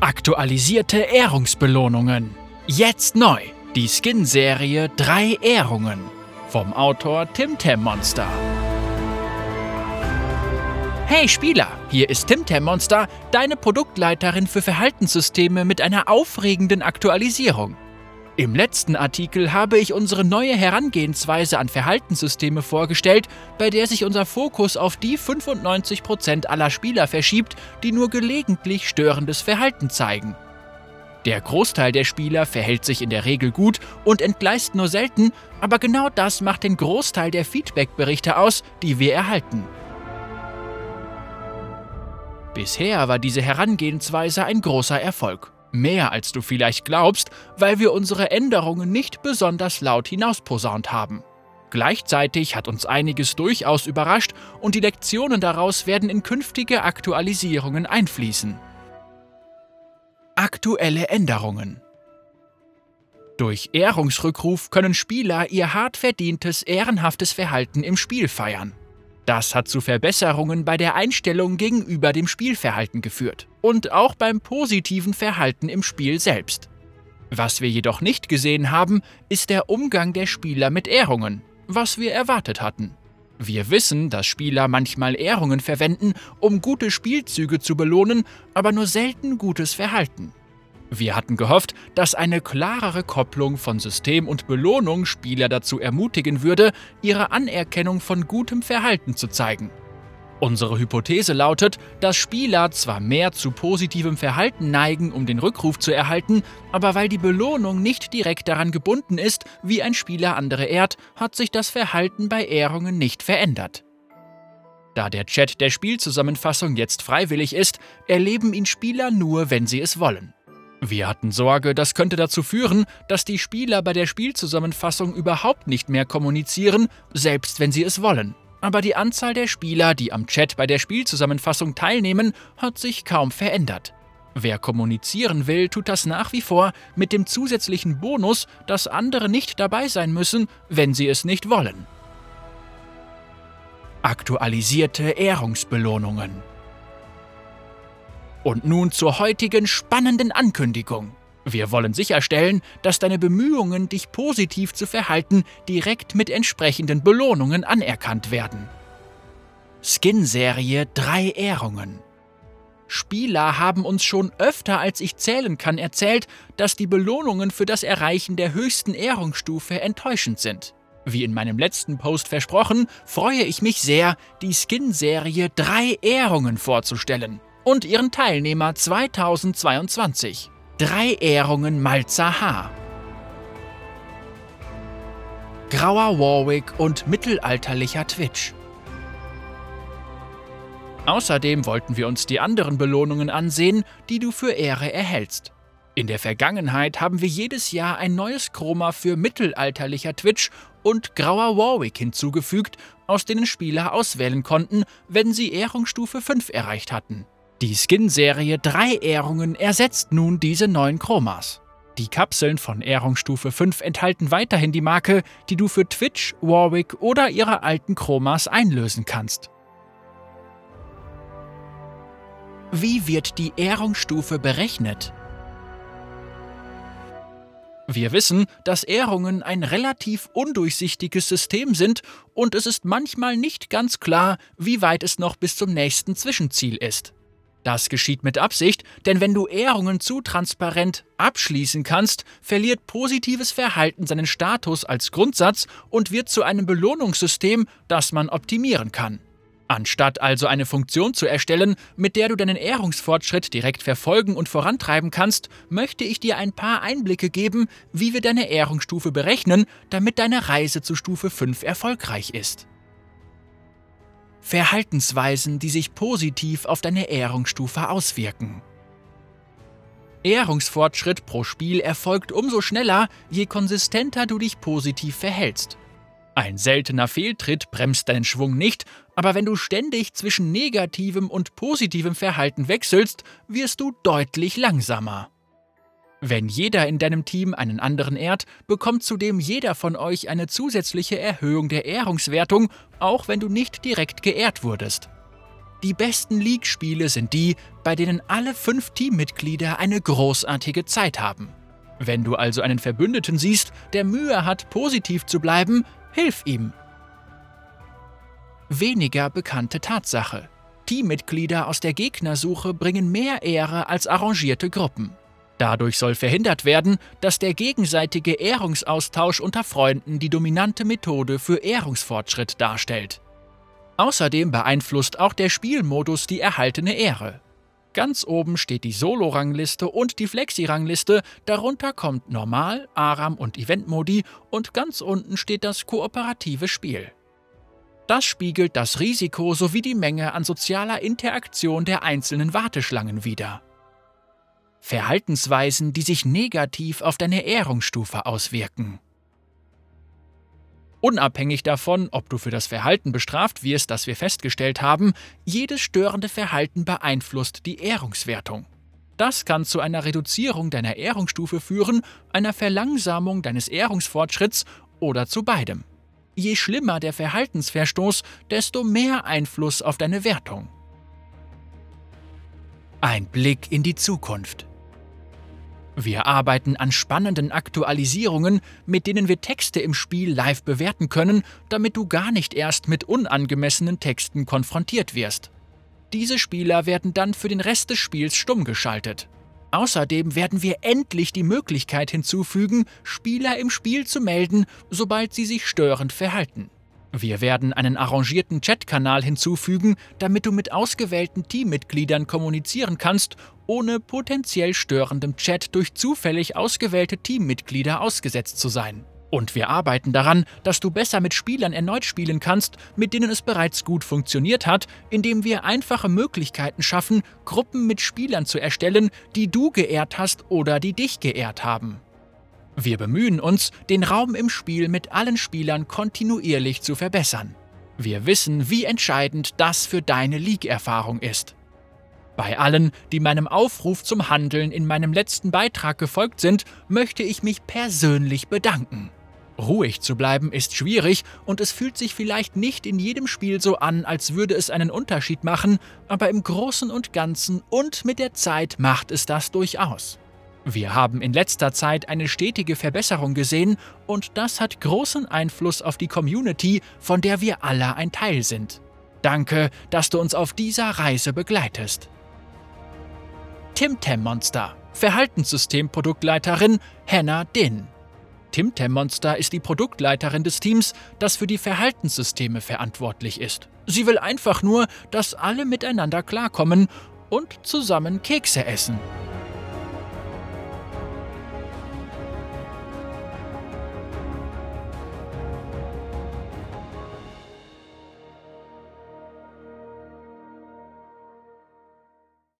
Aktualisierte Ehrungsbelohnungen. Jetzt neu. Die Skin-Serie 3 Ehrungen. Vom Autor Tim Tam Monster. Hey Spieler, hier ist Tim Tam Monster, deine Produktleiterin für Verhaltenssysteme mit einer aufregenden Aktualisierung. Im letzten Artikel habe ich unsere neue Herangehensweise an Verhaltenssysteme vorgestellt, bei der sich unser Fokus auf die 95% aller Spieler verschiebt, die nur gelegentlich störendes Verhalten zeigen. Der Großteil der Spieler verhält sich in der Regel gut und entgleist nur selten, aber genau das macht den Großteil der Feedbackberichte aus, die wir erhalten. Bisher war diese Herangehensweise ein großer Erfolg. Mehr als du vielleicht glaubst, weil wir unsere Änderungen nicht besonders laut hinausposaunt haben. Gleichzeitig hat uns einiges durchaus überrascht und die Lektionen daraus werden in künftige Aktualisierungen einfließen. Aktuelle Änderungen Durch Ehrungsrückruf können Spieler ihr hart verdientes, ehrenhaftes Verhalten im Spiel feiern. Das hat zu Verbesserungen bei der Einstellung gegenüber dem Spielverhalten geführt und auch beim positiven Verhalten im Spiel selbst. Was wir jedoch nicht gesehen haben, ist der Umgang der Spieler mit Ehrungen, was wir erwartet hatten. Wir wissen, dass Spieler manchmal Ehrungen verwenden, um gute Spielzüge zu belohnen, aber nur selten gutes Verhalten. Wir hatten gehofft, dass eine klarere Kopplung von System und Belohnung Spieler dazu ermutigen würde, ihre Anerkennung von gutem Verhalten zu zeigen. Unsere Hypothese lautet, dass Spieler zwar mehr zu positivem Verhalten neigen, um den Rückruf zu erhalten, aber weil die Belohnung nicht direkt daran gebunden ist, wie ein Spieler andere ehrt, hat sich das Verhalten bei Ehrungen nicht verändert. Da der Chat der Spielzusammenfassung jetzt freiwillig ist, erleben ihn Spieler nur, wenn sie es wollen. Wir hatten Sorge, das könnte dazu führen, dass die Spieler bei der Spielzusammenfassung überhaupt nicht mehr kommunizieren, selbst wenn sie es wollen. Aber die Anzahl der Spieler, die am Chat bei der Spielzusammenfassung teilnehmen, hat sich kaum verändert. Wer kommunizieren will, tut das nach wie vor mit dem zusätzlichen Bonus, dass andere nicht dabei sein müssen, wenn sie es nicht wollen. Aktualisierte Ehrungsbelohnungen und nun zur heutigen spannenden Ankündigung. Wir wollen sicherstellen, dass deine Bemühungen, dich positiv zu verhalten, direkt mit entsprechenden Belohnungen anerkannt werden. Skin-Serie 3 Ehrungen. Spieler haben uns schon öfter als ich zählen kann erzählt, dass die Belohnungen für das Erreichen der höchsten Ehrungsstufe enttäuschend sind. Wie in meinem letzten Post versprochen, freue ich mich sehr, die Skin-Serie 3 Ehrungen vorzustellen und ihren Teilnehmer 2022. Drei Ehrungen Malzer Haar. Grauer Warwick und mittelalterlicher Twitch. Außerdem wollten wir uns die anderen Belohnungen ansehen, die du für Ehre erhältst. In der Vergangenheit haben wir jedes Jahr ein neues Chroma für mittelalterlicher Twitch und grauer Warwick hinzugefügt, aus denen Spieler auswählen konnten, wenn sie Ehrungsstufe 5 erreicht hatten. Die Skin-Serie 3 Ehrungen ersetzt nun diese neuen Chromas. Die Kapseln von Ehrungsstufe 5 enthalten weiterhin die Marke, die du für Twitch, Warwick oder ihre alten Chromas einlösen kannst. Wie wird die Ehrungsstufe berechnet? Wir wissen, dass Ehrungen ein relativ undurchsichtiges System sind und es ist manchmal nicht ganz klar, wie weit es noch bis zum nächsten Zwischenziel ist. Das geschieht mit Absicht, denn wenn du Ehrungen zu transparent abschließen kannst, verliert positives Verhalten seinen Status als Grundsatz und wird zu einem Belohnungssystem, das man optimieren kann. Anstatt also eine Funktion zu erstellen, mit der du deinen Ehrungsfortschritt direkt verfolgen und vorantreiben kannst, möchte ich dir ein paar Einblicke geben, wie wir deine Ehrungsstufe berechnen, damit deine Reise zu Stufe 5 erfolgreich ist. Verhaltensweisen, die sich positiv auf deine Ehrungsstufe auswirken. Ehrungsfortschritt pro Spiel erfolgt umso schneller, je konsistenter du dich positiv verhältst. Ein seltener Fehltritt bremst deinen Schwung nicht, aber wenn du ständig zwischen negativem und positivem Verhalten wechselst, wirst du deutlich langsamer. Wenn jeder in deinem Team einen anderen ehrt, bekommt zudem jeder von euch eine zusätzliche Erhöhung der Ehrungswertung, auch wenn du nicht direkt geehrt wurdest. Die besten League-Spiele sind die, bei denen alle fünf Teammitglieder eine großartige Zeit haben. Wenn du also einen Verbündeten siehst, der Mühe hat, positiv zu bleiben, hilf ihm. Weniger bekannte Tatsache. Teammitglieder aus der Gegnersuche bringen mehr Ehre als arrangierte Gruppen. Dadurch soll verhindert werden, dass der gegenseitige Ehrungsaustausch unter Freunden die dominante Methode für Ehrungsfortschritt darstellt. Außerdem beeinflusst auch der Spielmodus die erhaltene Ehre. Ganz oben steht die Solo-Rangliste und die Flexi-Rangliste, darunter kommt Normal, Aram und Event-Modi und ganz unten steht das kooperative Spiel. Das spiegelt das Risiko sowie die Menge an sozialer Interaktion der einzelnen Warteschlangen wider. Verhaltensweisen, die sich negativ auf deine Ehrungsstufe auswirken. Unabhängig davon, ob du für das Verhalten bestraft wirst, das wir festgestellt haben, jedes störende Verhalten beeinflusst die Ehrungswertung. Das kann zu einer Reduzierung deiner Ehrungsstufe führen, einer Verlangsamung deines Ehrungsfortschritts oder zu beidem. Je schlimmer der Verhaltensverstoß, desto mehr Einfluss auf deine Wertung. Ein Blick in die Zukunft. Wir arbeiten an spannenden Aktualisierungen, mit denen wir Texte im Spiel live bewerten können, damit du gar nicht erst mit unangemessenen Texten konfrontiert wirst. Diese Spieler werden dann für den Rest des Spiels stumm geschaltet. Außerdem werden wir endlich die Möglichkeit hinzufügen, Spieler im Spiel zu melden, sobald sie sich störend verhalten. Wir werden einen arrangierten Chatkanal hinzufügen, damit du mit ausgewählten Teammitgliedern kommunizieren kannst, ohne potenziell störendem Chat durch zufällig ausgewählte Teammitglieder ausgesetzt zu sein. Und wir arbeiten daran, dass du besser mit Spielern erneut spielen kannst, mit denen es bereits gut funktioniert hat, indem wir einfache Möglichkeiten schaffen, Gruppen mit Spielern zu erstellen, die du geehrt hast oder die dich geehrt haben. Wir bemühen uns, den Raum im Spiel mit allen Spielern kontinuierlich zu verbessern. Wir wissen, wie entscheidend das für deine League-Erfahrung ist. Bei allen, die meinem Aufruf zum Handeln in meinem letzten Beitrag gefolgt sind, möchte ich mich persönlich bedanken. Ruhig zu bleiben ist schwierig und es fühlt sich vielleicht nicht in jedem Spiel so an, als würde es einen Unterschied machen, aber im Großen und Ganzen und mit der Zeit macht es das durchaus. Wir haben in letzter Zeit eine stetige Verbesserung gesehen und das hat großen Einfluss auf die Community, von der wir alle ein Teil sind. Danke, dass du uns auf dieser Reise begleitest. Timtem Monster, Verhaltenssystem-Produktleiterin Hannah Din. Timtem Monster ist die Produktleiterin des Teams, das für die Verhaltenssysteme verantwortlich ist. Sie will einfach nur, dass alle miteinander klarkommen und zusammen Kekse essen.